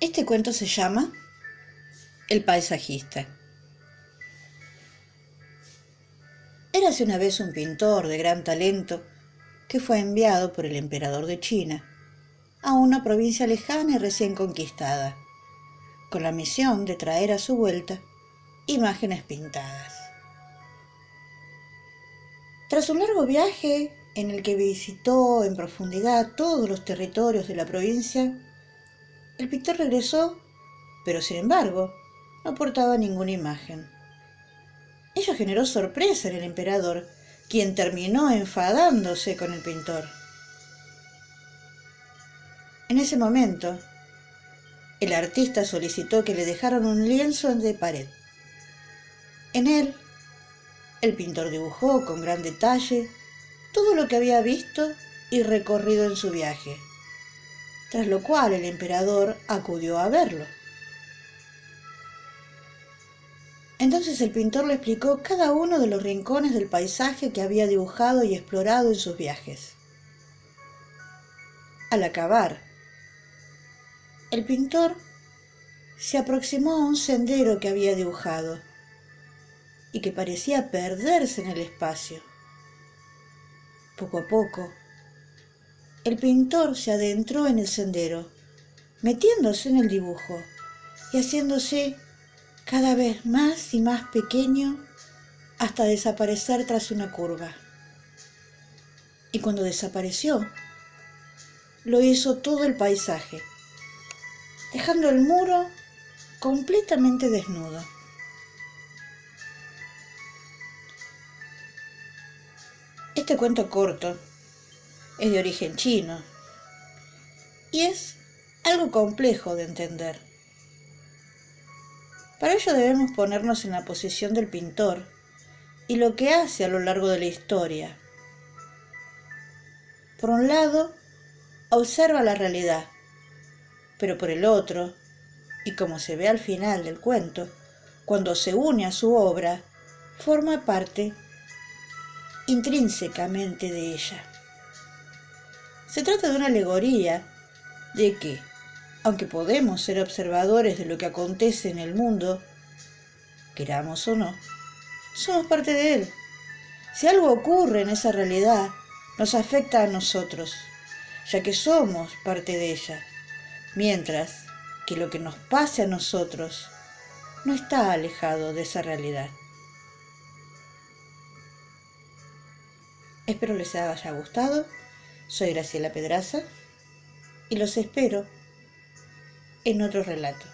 Este cuento se llama El paisajista. Érase una vez un pintor de gran talento que fue enviado por el emperador de China a una provincia lejana y recién conquistada, con la misión de traer a su vuelta imágenes pintadas. Tras un largo viaje en el que visitó en profundidad todos los territorios de la provincia, el pintor regresó, pero sin embargo no portaba ninguna imagen. Ello generó sorpresa en el emperador, quien terminó enfadándose con el pintor. En ese momento, el artista solicitó que le dejaran un lienzo de pared. En él el pintor dibujó con gran detalle todo lo que había visto y recorrido en su viaje, tras lo cual el emperador acudió a verlo. Entonces el pintor le explicó cada uno de los rincones del paisaje que había dibujado y explorado en sus viajes. Al acabar, el pintor se aproximó a un sendero que había dibujado y que parecía perderse en el espacio. Poco a poco, el pintor se adentró en el sendero, metiéndose en el dibujo y haciéndose cada vez más y más pequeño hasta desaparecer tras una curva. Y cuando desapareció, lo hizo todo el paisaje, dejando el muro completamente desnudo. Este cuento corto es de origen chino y es algo complejo de entender. Para ello debemos ponernos en la posición del pintor y lo que hace a lo largo de la historia. Por un lado, observa la realidad, pero por el otro, y como se ve al final del cuento, cuando se une a su obra, forma parte intrínsecamente de ella. Se trata de una alegoría de que, aunque podemos ser observadores de lo que acontece en el mundo, queramos o no, somos parte de él. Si algo ocurre en esa realidad, nos afecta a nosotros, ya que somos parte de ella, mientras que lo que nos pase a nosotros no está alejado de esa realidad. Espero les haya gustado. Soy Graciela Pedraza y los espero en otro relato.